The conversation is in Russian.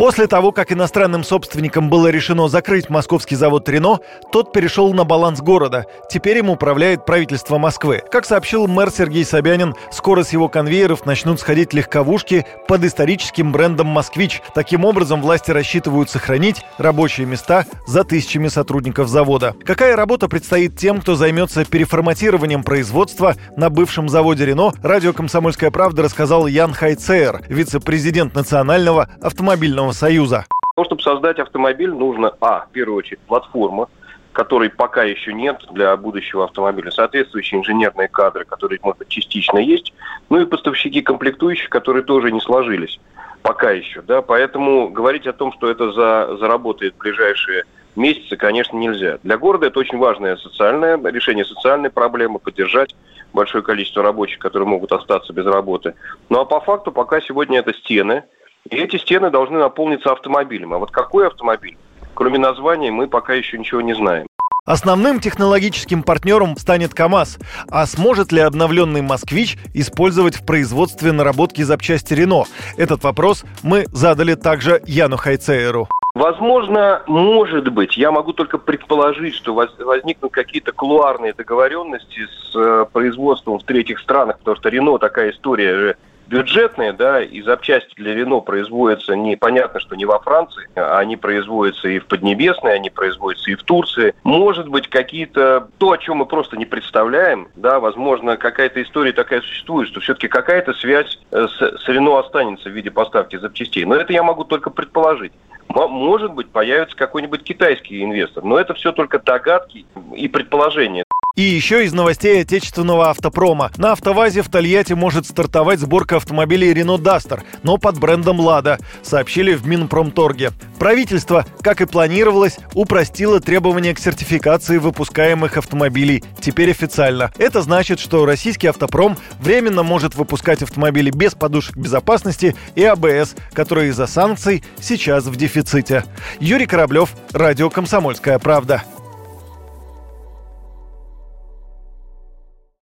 После того, как иностранным собственникам было решено закрыть московский завод «Рено», тот перешел на баланс города. Теперь им управляет правительство Москвы. Как сообщил мэр Сергей Собянин, скоро с его конвейеров начнут сходить легковушки под историческим брендом «Москвич». Таким образом, власти рассчитывают сохранить рабочие места за тысячами сотрудников завода. Какая работа предстоит тем, кто займется переформатированием производства на бывшем заводе «Рено», радио «Комсомольская правда» рассказал Ян Хайцер, вице-президент Национального автомобильного Советского Союза? Для того, чтобы создать автомобиль, нужно, а, в первую очередь, платформа, которой пока еще нет для будущего автомобиля, соответствующие инженерные кадры, которые, может быть, частично есть, ну и поставщики комплектующих, которые тоже не сложились пока еще, да, поэтому говорить о том, что это за, заработает в ближайшие месяцы, конечно, нельзя. Для города это очень важное социальное решение социальной проблемы, поддержать большое количество рабочих, которые могут остаться без работы. Ну а по факту пока сегодня это стены, и эти стены должны наполниться автомобилем. А вот какой автомобиль? Кроме названия мы пока еще ничего не знаем. Основным технологическим партнером станет КАМАЗ. А сможет ли обновленный «Москвич» использовать в производстве наработки запчасти «Рено»? Этот вопрос мы задали также Яну Хайцееру. Возможно, может быть, я могу только предположить, что возникнут какие-то кулуарные договоренности с э, производством в третьих странах, потому что Рено такая история бюджетные, да, и запчасти для Рено производятся непонятно, что не во Франции, а они производятся и в Поднебесной, они производятся и в Турции. Может быть, какие-то, то, о чем мы просто не представляем, да, возможно, какая-то история такая существует, что все-таки какая-то связь э, с, с Рено останется в виде поставки запчастей. Но это я могу только предположить. Может быть, появится какой-нибудь китайский инвестор. Но это все только догадки и предположения. И еще из новостей отечественного автопрома. На автовазе в Тольятти может стартовать сборка автомобилей Renault Duster, но под брендом «Лада», сообщили в Минпромторге. Правительство, как и планировалось, упростило требования к сертификации выпускаемых автомобилей. Теперь официально. Это значит, что российский автопром временно может выпускать автомобили без подушек безопасности и АБС, которые из-за санкций сейчас в дефиците. Юрий Кораблев, Радио «Комсомольская правда».